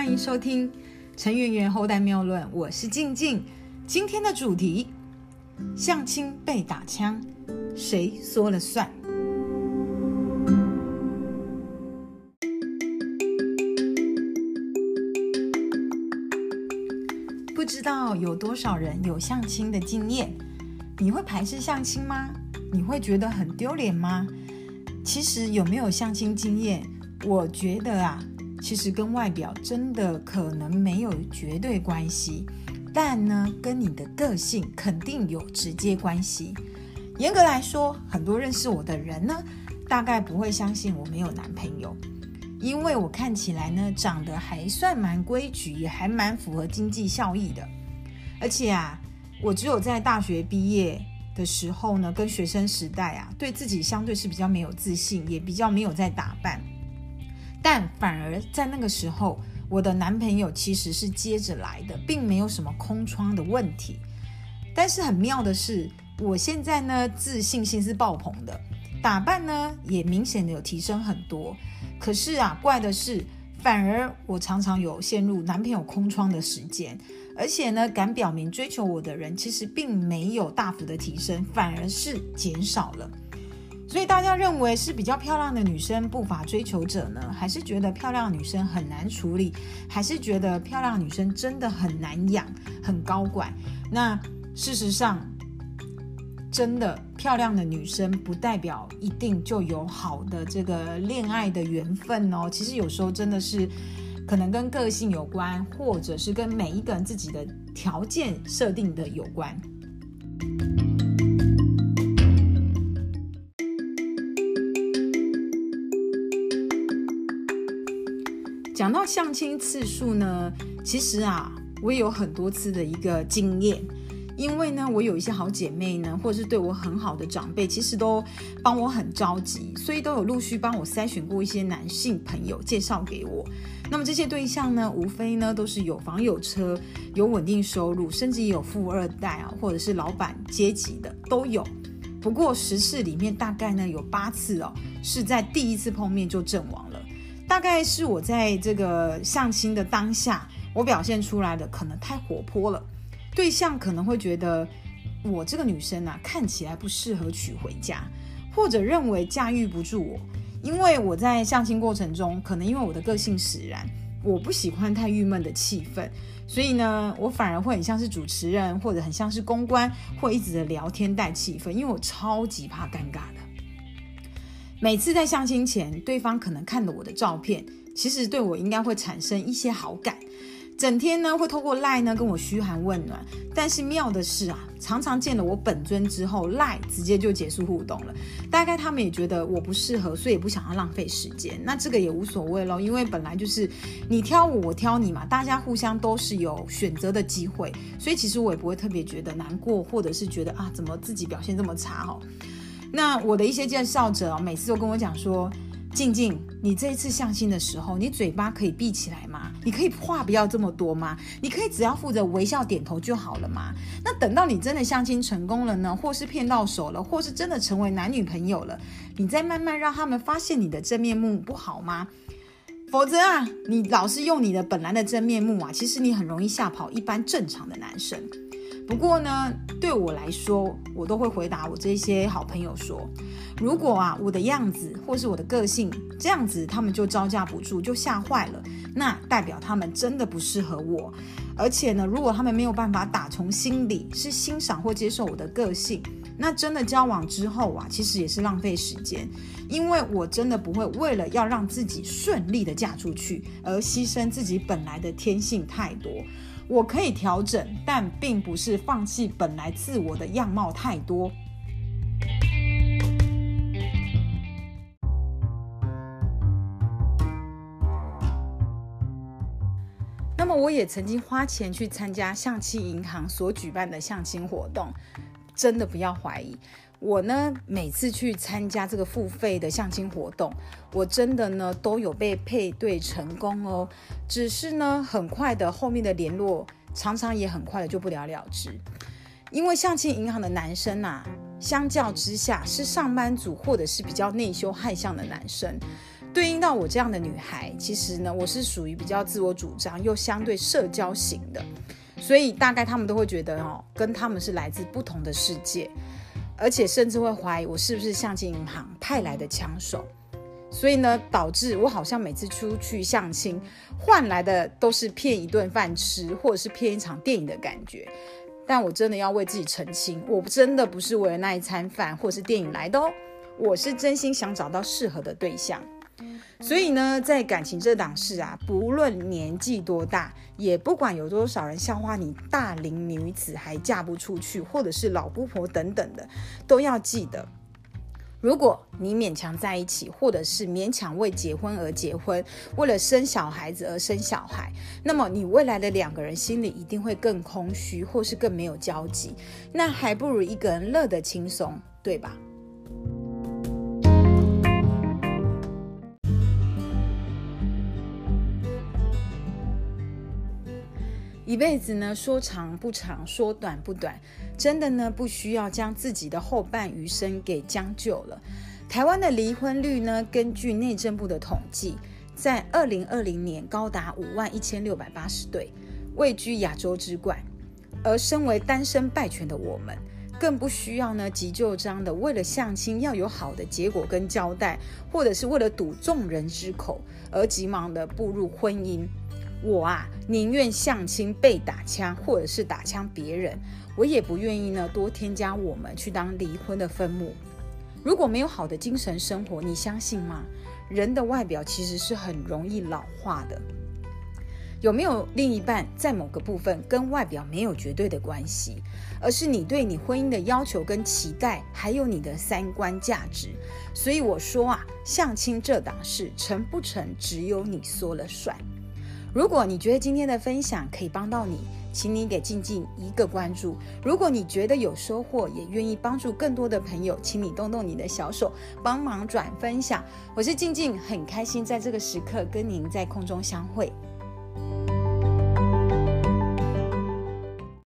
欢迎收听《陈圆圆后代谬论》，我是静静。今天的主题：相亲被打枪，谁说了算？不知道有多少人有相亲的经验？你会排斥相亲吗？你会觉得很丢脸吗？其实有没有相亲经验，我觉得啊，其实跟外表真的可能没有绝对关系，但呢，跟你的个性肯定有直接关系。严格来说，很多认识我的人呢，大概不会相信我没有男朋友，因为我看起来呢，长得还算蛮规矩，也还蛮符合经济效益的，而且啊，我只有在大学毕业的时候呢，跟学生时代啊，对自己相对是比较没有自信，也比较没有在打扮，但反而在那个时候，我的男朋友其实是接着来的，并没有什么空窗的问题。但是很妙的是，我现在呢自信心是爆棚的，打扮呢也明显的有提升很多。可是啊，怪的是，反而我常常有陷入男朋友空窗的时间，而且呢，敢表明追求我的人其实并没有大幅的提升，反而是减少了。所以大家认为是比较漂亮的女生不乏追求者呢，还是觉得漂亮女生很难处理，还是觉得漂亮女生真的很难养、很高管？那事实上，真的漂亮的女生不代表一定就有好的这个恋爱的缘分哦。其实有时候真的是可能跟个性有关，或者是跟每一个人自己的条件设定的有关。到相亲次数呢，其实啊，我也有很多次的一个经验。因为呢，我有一些好姐妹呢，或者是对我很好的长辈，其实都帮我很着急，所以都有陆续帮我筛选过一些男性朋友介绍给我。那么这些对象呢，无非呢都是有房有车、有稳定收入，甚至也有富二代啊，或者是老板阶级的都有。不过十次里面大概呢有八次哦，是在第一次碰面就阵亡了。大概是我在这个相亲的当下，我表现出来的可能太活泼了。对象可能会觉得我这个女生啊，看起来不适合娶回家，或者认为驾驭不住我，因为我在相亲过程中，可能因为我的个性使然，我不喜欢太郁闷的气氛，所以呢，我反而会很像是主持人，或者很像是公关，会一直的聊天带气氛，因为我超级怕尴尬的。每次在相亲前，对方可能看了我的照片，其实对我应该会产生一些好感。整天呢会透过赖呢跟我嘘寒问暖，但是妙的是啊，常常见了我本尊之后，赖直接就结束互动了。大概他们也觉得我不适合，所以也不想要浪费时间。那这个也无所谓咯，因为本来就是你挑我，我挑你嘛，大家互相都是有选择的机会，所以其实我也不会特别觉得难过，或者是觉得啊怎么自己表现这么差哦。那我的一些介绍者每次都跟我讲说。静静，你这一次相亲的时候，你嘴巴可以闭起来吗？你可以话不要这么多吗？你可以只要负责微笑点头就好了吗？那等到你真的相亲成功了呢，或是骗到手了，或是真的成为男女朋友了，你再慢慢让他们发现你的真面目，不好吗？否则啊，你老是用你的本来的真面目啊，其实你很容易吓跑一般正常的男生。不过呢，对我来说，我都会回答我这些好朋友说，如果啊我的样子或是我的个性这样子，他们就招架不住，就吓坏了，那代表他们真的不适合我。而且呢，如果他们没有办法打从心里是欣赏或接受我的个性，那真的交往之后啊，其实也是浪费时间，因为我真的不会为了要让自己顺利的嫁出去而牺牲自己本来的天性太多。我可以调整，但并不是放弃本来自我的样貌太多。那么，我也曾经花钱去参加象棋银行所举办的相亲活动，真的不要怀疑。我呢，每次去参加这个付费的相亲活动，我真的呢都有被配对成功哦。只是呢，很快的后面的联络，常常也很快的就不了了之。因为相亲银行的男生呐，相较之下是上班族或者是比较内羞害相的男生，对应到我这样的女孩，其实呢，我是属于比较自我主张又相对社交型的，所以大概他们都会觉得哦，跟他们是来自不同的世界，而且甚至会怀疑我是不是相亲银行派来的枪手。所以呢，导致我好像每次出去相亲，换来的都是骗一顿饭吃，或者是骗一场电影的感觉。但我真的要为自己澄清，我真的不是为了那一餐饭或是电影来的哦，我是真心想找到适合的对象。所以呢，在感情这档事啊，不论年纪多大，也不管有多少人笑话你大龄女子还嫁不出去，或者是老姑婆等等的，都要记得。如果你勉强在一起，或者是勉强为结婚而结婚，为了生小孩子而生小孩，那么你未来的两个人心里一定会更空虚，或是更没有交集。那还不如一个人乐得轻松，对吧？一辈子呢，说长不长，说短不短，真的呢，不需要将自己的后半余生给将就了。台湾的离婚率呢，根据内政部的统计，在二零二零年高达五万一千六百八十对，位居亚洲之冠。而身为单身败犬的我们，更不需要呢急就章的为了相亲要有好的结果跟交代，或者是为了堵众人之口而急忙的步入婚姻。我啊，宁愿相亲被打枪，或者是打枪别人，我也不愿意呢多添加我们去当离婚的分母。如果没有好的精神生活，你相信吗？人的外表其实是很容易老化的。有没有另一半，在某个部分跟外表没有绝对的关系，而是你对你婚姻的要求跟期待，还有你的三观价值。所以我说啊，相亲这档事成不成，只有你说了算。如果你觉得今天的分享可以帮到你，请你给静静一个关注。如果你觉得有收获，也愿意帮助更多的朋友，请你动动你的小手，帮忙转分享。我是静静，很开心在这个时刻跟您在空中相会。